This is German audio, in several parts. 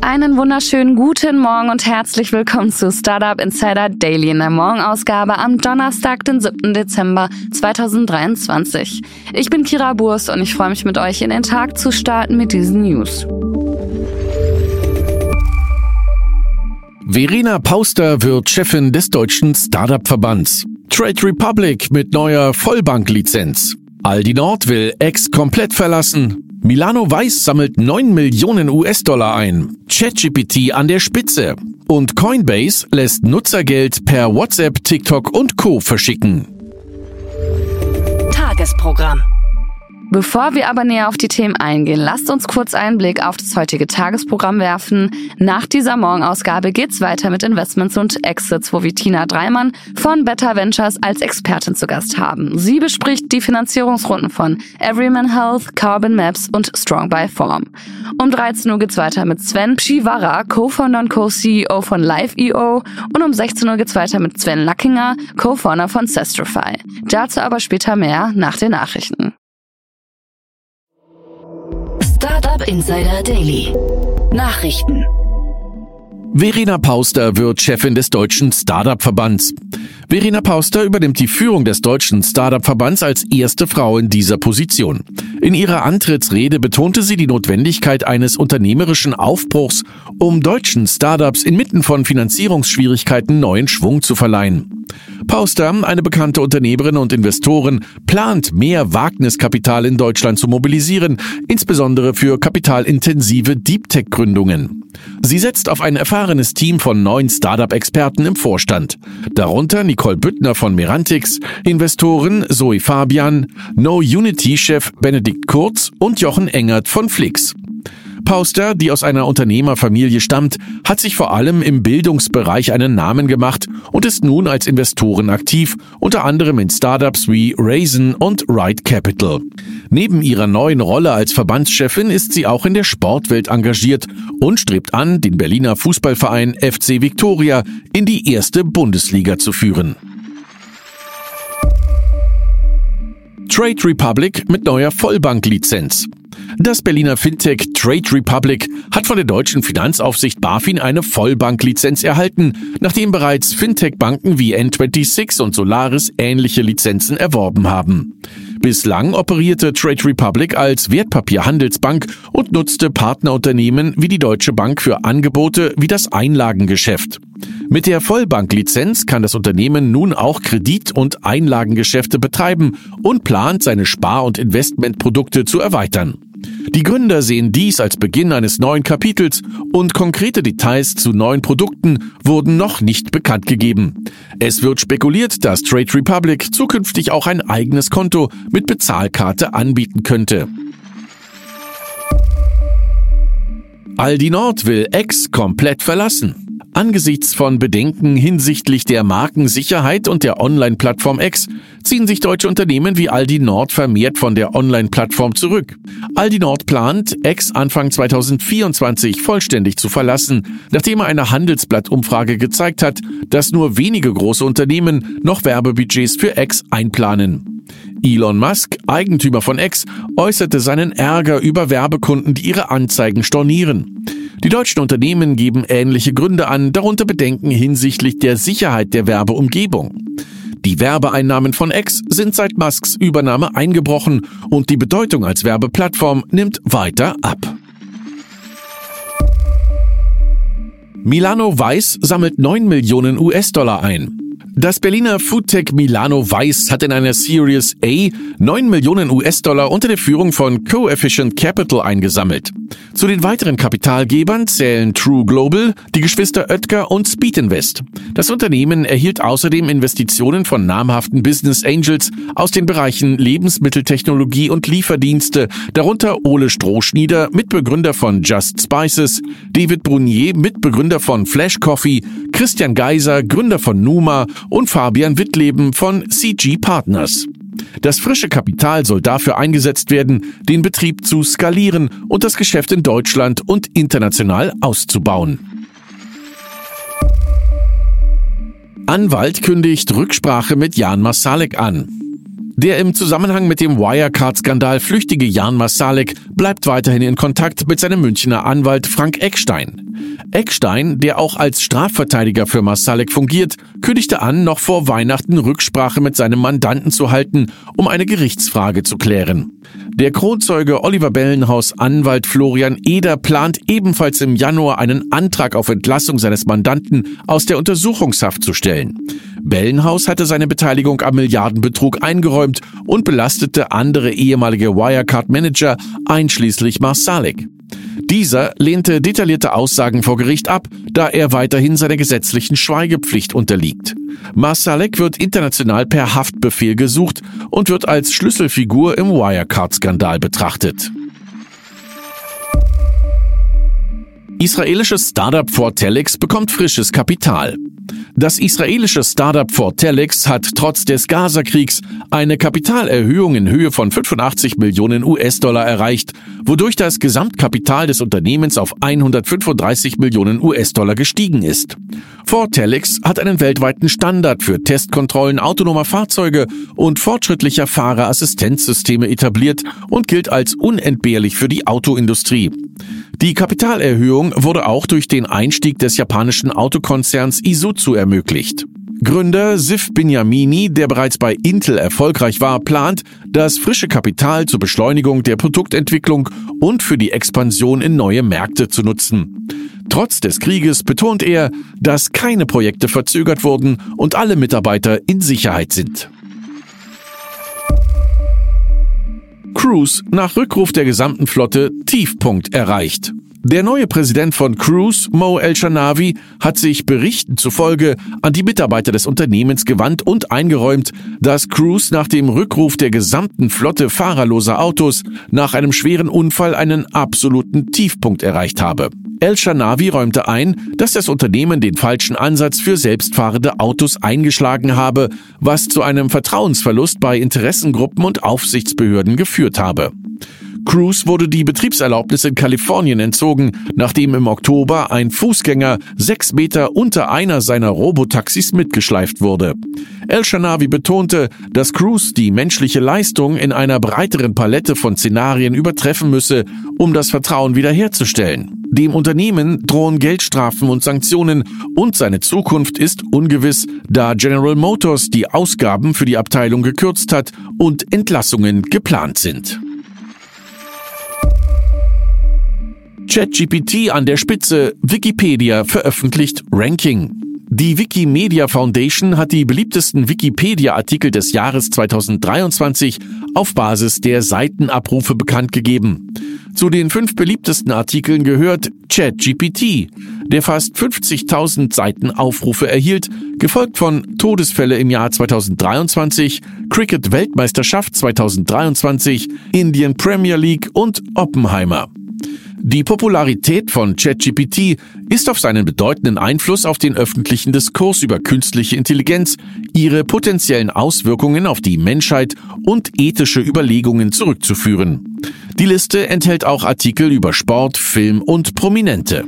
Einen wunderschönen guten Morgen und herzlich willkommen zu Startup Insider Daily in der Morgenausgabe am Donnerstag, den 7. Dezember 2023. Ich bin Kira Burs und ich freue mich mit euch in den Tag zu starten mit diesen News. Verena Pauster wird Chefin des deutschen Startup-Verbands. Trade Republic mit neuer Vollbanklizenz. Aldi Nord will Ex komplett verlassen. Milano Weiß sammelt 9 Millionen US-Dollar ein. ChatGPT an der Spitze. Und Coinbase lässt Nutzergeld per WhatsApp, TikTok und Co. verschicken. Tagesprogramm. Bevor wir aber näher auf die Themen eingehen, lasst uns kurz einen Blick auf das heutige Tagesprogramm werfen. Nach dieser Morgenausgabe geht's weiter mit Investments und Exits, wo wir Tina Dreimann von Better Ventures als Expertin zu Gast haben. Sie bespricht die Finanzierungsrunden von Everyman Health, Carbon Maps und Strong by Form. Um 13 Uhr geht's weiter mit Sven Pschivara, Co-Founder und Co-CEO von Live.io und um 16 Uhr geht's weiter mit Sven Lackinger, Co-Founder von Sestrify. Dazu aber später mehr nach den Nachrichten. Insider Daily. Nachrichten. Verena Pauster wird Chefin des deutschen Startup-Verbands. Verena Pauster übernimmt die Führung des deutschen Startup-Verbands als erste Frau in dieser Position. In ihrer Antrittsrede betonte sie die Notwendigkeit eines unternehmerischen Aufbruchs, um deutschen Startups inmitten von Finanzierungsschwierigkeiten neuen Schwung zu verleihen. Pauster, eine bekannte Unternehmerin und Investorin, plant mehr Wagniskapital in Deutschland zu mobilisieren, insbesondere für kapitalintensive Deep Tech Gründungen. Sie setzt auf ein erfahrenes Team von neun Startup-Experten im Vorstand, darunter Nicole Büttner von Merantix, Investoren Zoe Fabian, No Unity-Chef Benedikt Kurz und Jochen Engert von Flix. Pauster, die aus einer Unternehmerfamilie stammt, hat sich vor allem im Bildungsbereich einen Namen gemacht und ist nun als Investoren aktiv, unter anderem in Startups wie Raisin und Ride Capital. Neben ihrer neuen Rolle als Verbandschefin ist sie auch in der Sportwelt engagiert und strebt an, den Berliner Fußballverein FC Victoria in die erste Bundesliga zu führen. Trade Republic mit neuer Vollbanklizenz. Das Berliner Fintech Trade Republic hat von der deutschen Finanzaufsicht BaFin eine Vollbanklizenz erhalten, nachdem bereits Fintech-Banken wie N26 und Solaris ähnliche Lizenzen erworben haben. Bislang operierte Trade Republic als Wertpapierhandelsbank und nutzte Partnerunternehmen wie die Deutsche Bank für Angebote wie das Einlagengeschäft. Mit der Vollbanklizenz kann das Unternehmen nun auch Kredit- und Einlagengeschäfte betreiben und plant, seine Spar- und Investmentprodukte zu erweitern. Die Gründer sehen dies als Beginn eines neuen Kapitels und konkrete Details zu neuen Produkten wurden noch nicht bekannt gegeben. Es wird spekuliert, dass Trade Republic zukünftig auch ein eigenes Konto mit Bezahlkarte anbieten könnte. Aldi Nord will X komplett verlassen. Angesichts von Bedenken hinsichtlich der Markensicherheit und der Online-Plattform X ziehen sich deutsche Unternehmen wie Aldi Nord vermehrt von der Online-Plattform zurück. Aldi Nord plant, X Anfang 2024 vollständig zu verlassen, nachdem eine Handelsblatt-Umfrage gezeigt hat, dass nur wenige große Unternehmen noch Werbebudgets für X einplanen. Elon Musk, Eigentümer von X, äußerte seinen Ärger über Werbekunden, die ihre Anzeigen stornieren. Die deutschen Unternehmen geben ähnliche Gründe an, darunter Bedenken hinsichtlich der Sicherheit der Werbeumgebung. Die Werbeeinnahmen von X sind seit Musks Übernahme eingebrochen und die Bedeutung als Werbeplattform nimmt weiter ab. Milano Weiß sammelt 9 Millionen US-Dollar ein. Das Berliner Foodtech Milano Weiß hat in einer Series A 9 Millionen US-Dollar unter der Führung von Coefficient Capital eingesammelt. Zu den weiteren Kapitalgebern zählen True Global, die Geschwister Oetker und Speed Invest. Das Unternehmen erhielt außerdem Investitionen von namhaften Business Angels aus den Bereichen Lebensmitteltechnologie und Lieferdienste, darunter Ole Strohschnieder, Mitbegründer von Just Spices, David Brunier, Mitbegründer von Flash Coffee, Christian Geiser, Gründer von Numa und Fabian Wittleben von CG Partners. Das frische Kapital soll dafür eingesetzt werden, den Betrieb zu skalieren und das Geschäft in Deutschland und international auszubauen. Anwalt kündigt Rücksprache mit Jan Masalek an. Der im Zusammenhang mit dem Wirecard-Skandal flüchtige Jan Masalek bleibt weiterhin in Kontakt mit seinem Münchner Anwalt Frank Eckstein. Eckstein, der auch als Strafverteidiger für Masalek fungiert, kündigte an, noch vor Weihnachten Rücksprache mit seinem Mandanten zu halten, um eine Gerichtsfrage zu klären. Der Kronzeuge Oliver Bellenhaus Anwalt Florian Eder plant ebenfalls im Januar einen Antrag auf Entlassung seines Mandanten aus der Untersuchungshaft zu stellen. Bellenhaus hatte seine Beteiligung am Milliardenbetrug eingeräumt und belastete andere ehemalige Wirecard-Manager, einschließlich Marsalik. Dieser lehnte detaillierte Aussagen vor Gericht ab, da er weiterhin seiner gesetzlichen Schweigepflicht unterliegt. Marsalek wird international per Haftbefehl gesucht und wird als Schlüsselfigur im Wirecard-Skandal betrachtet. Israelisches Startup Fortelix bekommt frisches Kapital. Das israelische Startup Fortelix hat trotz des Gaza-Kriegs eine Kapitalerhöhung in Höhe von 85 Millionen US-Dollar erreicht, wodurch das Gesamtkapital des Unternehmens auf 135 Millionen US-Dollar gestiegen ist. Fortelix hat einen weltweiten Standard für Testkontrollen autonomer Fahrzeuge und fortschrittlicher Fahrerassistenzsysteme etabliert und gilt als unentbehrlich für die Autoindustrie. Die Kapitalerhöhung wurde auch durch den Einstieg des japanischen Autokonzerns Isuzu ermöglicht. Gründer Sif Binyamini, der bereits bei Intel erfolgreich war, plant, das frische Kapital zur Beschleunigung der Produktentwicklung und für die Expansion in neue Märkte zu nutzen. Trotz des Krieges betont er, dass keine Projekte verzögert wurden und alle Mitarbeiter in Sicherheit sind. Cruise nach Rückruf der gesamten Flotte Tiefpunkt erreicht. Der neue Präsident von Cruise, Mo El-Shanawi, hat sich Berichten zufolge an die Mitarbeiter des Unternehmens gewandt und eingeräumt, dass Cruise nach dem Rückruf der gesamten Flotte fahrerloser Autos nach einem schweren Unfall einen absoluten Tiefpunkt erreicht habe. El-Shanawi räumte ein, dass das Unternehmen den falschen Ansatz für selbstfahrende Autos eingeschlagen habe, was zu einem Vertrauensverlust bei Interessengruppen und Aufsichtsbehörden geführt habe. Cruz wurde die Betriebserlaubnis in Kalifornien entzogen, nachdem im Oktober ein Fußgänger sechs Meter unter einer seiner Robotaxis mitgeschleift wurde. El Shanawi betonte, dass Cruz die menschliche Leistung in einer breiteren Palette von Szenarien übertreffen müsse, um das Vertrauen wiederherzustellen. Dem Unternehmen drohen Geldstrafen und Sanktionen und seine Zukunft ist ungewiss, da General Motors die Ausgaben für die Abteilung gekürzt hat und Entlassungen geplant sind. ChatGPT an der Spitze, Wikipedia veröffentlicht Ranking. Die Wikimedia Foundation hat die beliebtesten Wikipedia-Artikel des Jahres 2023 auf Basis der Seitenabrufe bekannt gegeben. Zu den fünf beliebtesten Artikeln gehört ChatGPT, der fast 50.000 Seiten Aufrufe erhielt, gefolgt von Todesfälle im Jahr 2023, Cricket Weltmeisterschaft 2023, Indian Premier League und Oppenheimer. Die Popularität von ChatGPT ist auf seinen bedeutenden Einfluss auf den öffentlichen Diskurs über künstliche Intelligenz, ihre potenziellen Auswirkungen auf die Menschheit und ethische Überlegungen zurückzuführen. Die Liste enthält auch Artikel über Sport, Film und Prominente.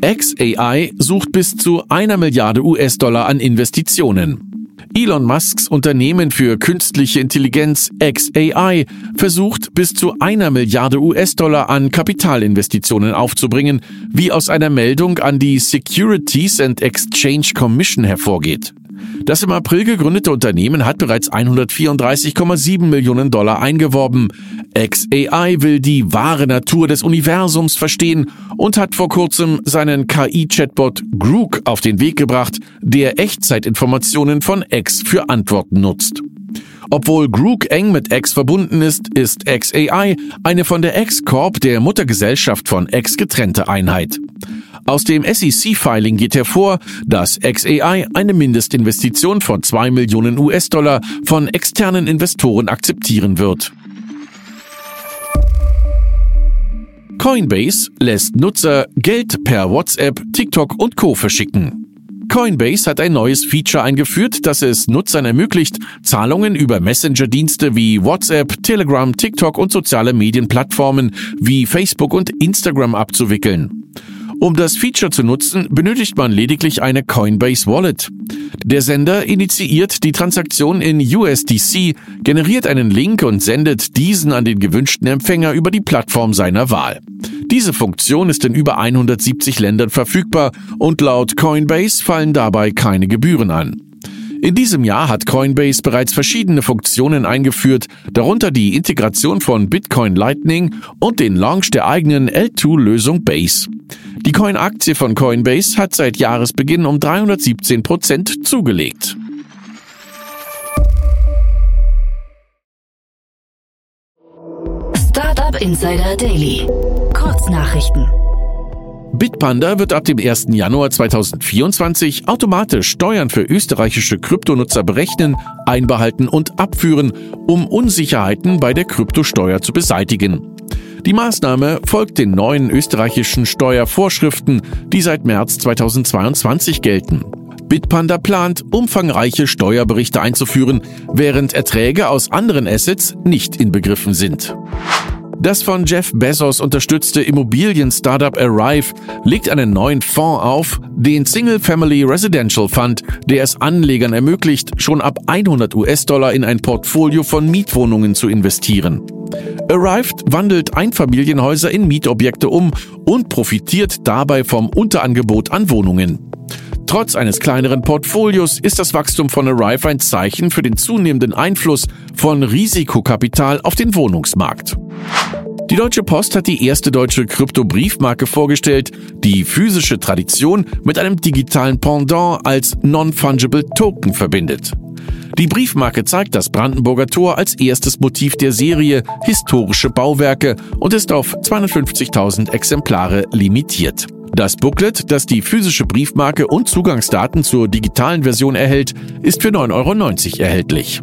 XAI sucht bis zu einer Milliarde US-Dollar an Investitionen. Elon Musks Unternehmen für künstliche Intelligenz XAI versucht bis zu einer Milliarde US-Dollar an Kapitalinvestitionen aufzubringen, wie aus einer Meldung an die Securities and Exchange Commission hervorgeht. Das im April gegründete Unternehmen hat bereits 134,7 Millionen Dollar eingeworben. XAI will die wahre Natur des Universums verstehen und hat vor kurzem seinen KI-Chatbot Grook auf den Weg gebracht, der Echtzeitinformationen von X für Antworten nutzt. Obwohl Grook eng mit X verbunden ist, ist XAI eine von der X Corp, der Muttergesellschaft von X getrennte Einheit. Aus dem SEC-Filing geht hervor, dass XAI eine Mindestinvestition von 2 Millionen US-Dollar von externen Investoren akzeptieren wird. Coinbase lässt Nutzer Geld per WhatsApp, TikTok und Co verschicken. Coinbase hat ein neues Feature eingeführt, das es Nutzern ermöglicht, Zahlungen über Messenger-Dienste wie WhatsApp, Telegram, TikTok und soziale Medienplattformen wie Facebook und Instagram abzuwickeln. Um das Feature zu nutzen, benötigt man lediglich eine Coinbase Wallet. Der Sender initiiert die Transaktion in USDC, generiert einen Link und sendet diesen an den gewünschten Empfänger über die Plattform seiner Wahl. Diese Funktion ist in über 170 Ländern verfügbar und laut Coinbase fallen dabei keine Gebühren an. In diesem Jahr hat Coinbase bereits verschiedene Funktionen eingeführt, darunter die Integration von Bitcoin Lightning und den Launch der eigenen L2-Lösung Base. Die Coin-Aktie von Coinbase hat seit Jahresbeginn um 317 Prozent zugelegt. Startup Insider Daily. Kurznachrichten. Bitpanda wird ab dem 1. Januar 2024 automatisch Steuern für österreichische Kryptonutzer berechnen, einbehalten und abführen, um Unsicherheiten bei der Kryptosteuer zu beseitigen. Die Maßnahme folgt den neuen österreichischen Steuervorschriften, die seit März 2022 gelten. Bitpanda plant, umfangreiche Steuerberichte einzuführen, während Erträge aus anderen Assets nicht inbegriffen sind. Das von Jeff Bezos unterstützte Immobilien-Startup Arrive legt einen neuen Fonds auf, den Single Family Residential Fund, der es Anlegern ermöglicht, schon ab 100 US-Dollar in ein Portfolio von Mietwohnungen zu investieren. Arrived wandelt Einfamilienhäuser in Mietobjekte um und profitiert dabei vom Unterangebot an Wohnungen. Trotz eines kleineren Portfolios ist das Wachstum von Arrive ein Zeichen für den zunehmenden Einfluss von Risikokapital auf den Wohnungsmarkt. Die Deutsche Post hat die erste deutsche Krypto-Briefmarke vorgestellt, die physische Tradition mit einem digitalen Pendant als Non-Fungible Token verbindet. Die Briefmarke zeigt das Brandenburger Tor als erstes Motiv der Serie Historische Bauwerke und ist auf 250.000 Exemplare limitiert. Das Booklet, das die physische Briefmarke und Zugangsdaten zur digitalen Version erhält, ist für 9,90 Euro erhältlich.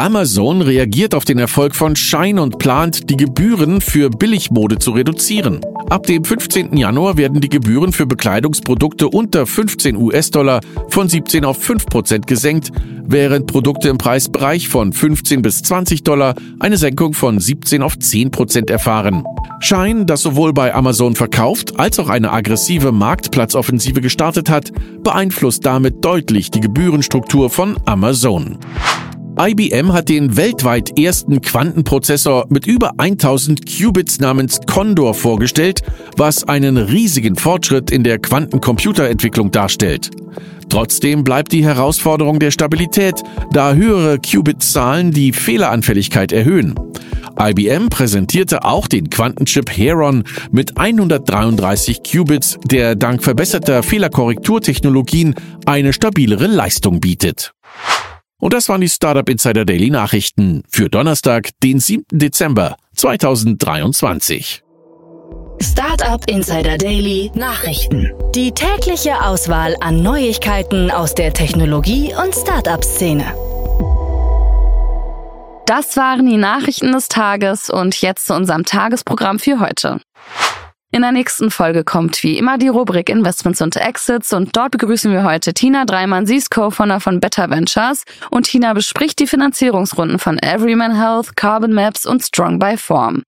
Amazon reagiert auf den Erfolg von Shine und plant, die Gebühren für Billigmode zu reduzieren. Ab dem 15. Januar werden die Gebühren für Bekleidungsprodukte unter 15 US-Dollar von 17 auf 5 Prozent gesenkt, während Produkte im Preisbereich von 15 bis 20 Dollar eine Senkung von 17 auf 10 Prozent erfahren. Shine, das sowohl bei Amazon verkauft als auch eine aggressive Marktplatzoffensive gestartet hat, beeinflusst damit deutlich die Gebührenstruktur von Amazon. IBM hat den weltweit ersten Quantenprozessor mit über 1000 Qubits namens Condor vorgestellt, was einen riesigen Fortschritt in der Quantencomputerentwicklung darstellt. Trotzdem bleibt die Herausforderung der Stabilität, da höhere Qubit-Zahlen die Fehleranfälligkeit erhöhen. IBM präsentierte auch den Quantenchip Heron mit 133 Qubits, der dank verbesserter Fehlerkorrekturtechnologien eine stabilere Leistung bietet. Und das waren die Startup Insider Daily Nachrichten für Donnerstag, den 7. Dezember 2023. Startup Insider Daily Nachrichten. Die tägliche Auswahl an Neuigkeiten aus der Technologie- und Startup-Szene. Das waren die Nachrichten des Tages und jetzt zu unserem Tagesprogramm für heute. In der nächsten Folge kommt wie immer die Rubrik Investments und Exits und dort begrüßen wir heute Tina Dreimann, sie ist Co-Founder von Better Ventures und Tina bespricht die Finanzierungsrunden von Everyman Health, Carbon Maps und Strong by Form.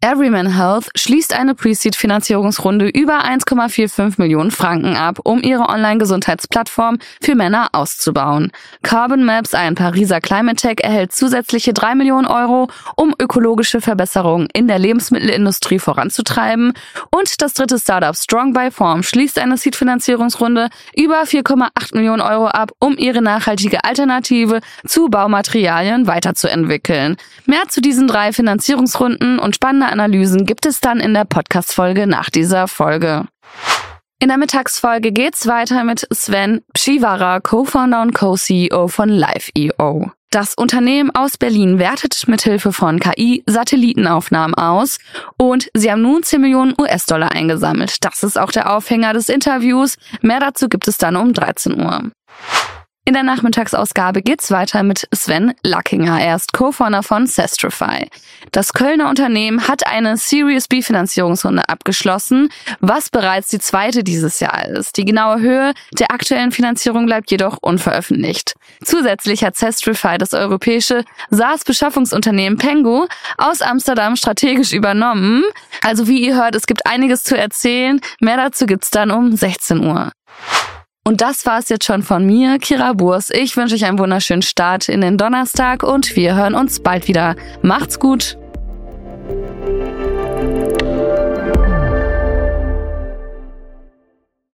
Everyman Health schließt eine Pre-Seed-Finanzierungsrunde über 1,45 Millionen Franken ab, um ihre Online-Gesundheitsplattform für Männer auszubauen. Carbon Maps, ein Pariser Climate Tech, erhält zusätzliche 3 Millionen Euro, um ökologische Verbesserungen in der Lebensmittelindustrie voranzutreiben. Und das dritte Startup Strong by Form schließt eine Seed-Finanzierungsrunde über 4,8 Millionen Euro ab, um ihre nachhaltige Alternative zu Baumaterialien weiterzuentwickeln. Mehr zu diesen drei Finanzierungsrunden und spannende Analysen gibt es dann in der Podcast-Folge nach dieser Folge. In der Mittagsfolge geht's weiter mit Sven Pschivara, Co-Founder und Co-CEO von Live.io. Das Unternehmen aus Berlin wertet mithilfe von KI Satellitenaufnahmen aus und sie haben nun 10 Millionen US-Dollar eingesammelt. Das ist auch der Aufhänger des Interviews. Mehr dazu gibt es dann um 13 Uhr. In der Nachmittagsausgabe geht's weiter mit Sven Lackinger. Er ist Co-Founder von Sestrify. Das Kölner Unternehmen hat eine Series B Finanzierungsrunde abgeschlossen, was bereits die zweite dieses Jahr ist. Die genaue Höhe der aktuellen Finanzierung bleibt jedoch unveröffentlicht. Zusätzlich hat Sestrify das europäische SaaS-Beschaffungsunternehmen Pengu aus Amsterdam strategisch übernommen. Also wie ihr hört, es gibt einiges zu erzählen. Mehr dazu gibt's dann um 16 Uhr. Und das war es jetzt schon von mir, Kira Burs. Ich wünsche euch einen wunderschönen Start in den Donnerstag und wir hören uns bald wieder. Macht's gut!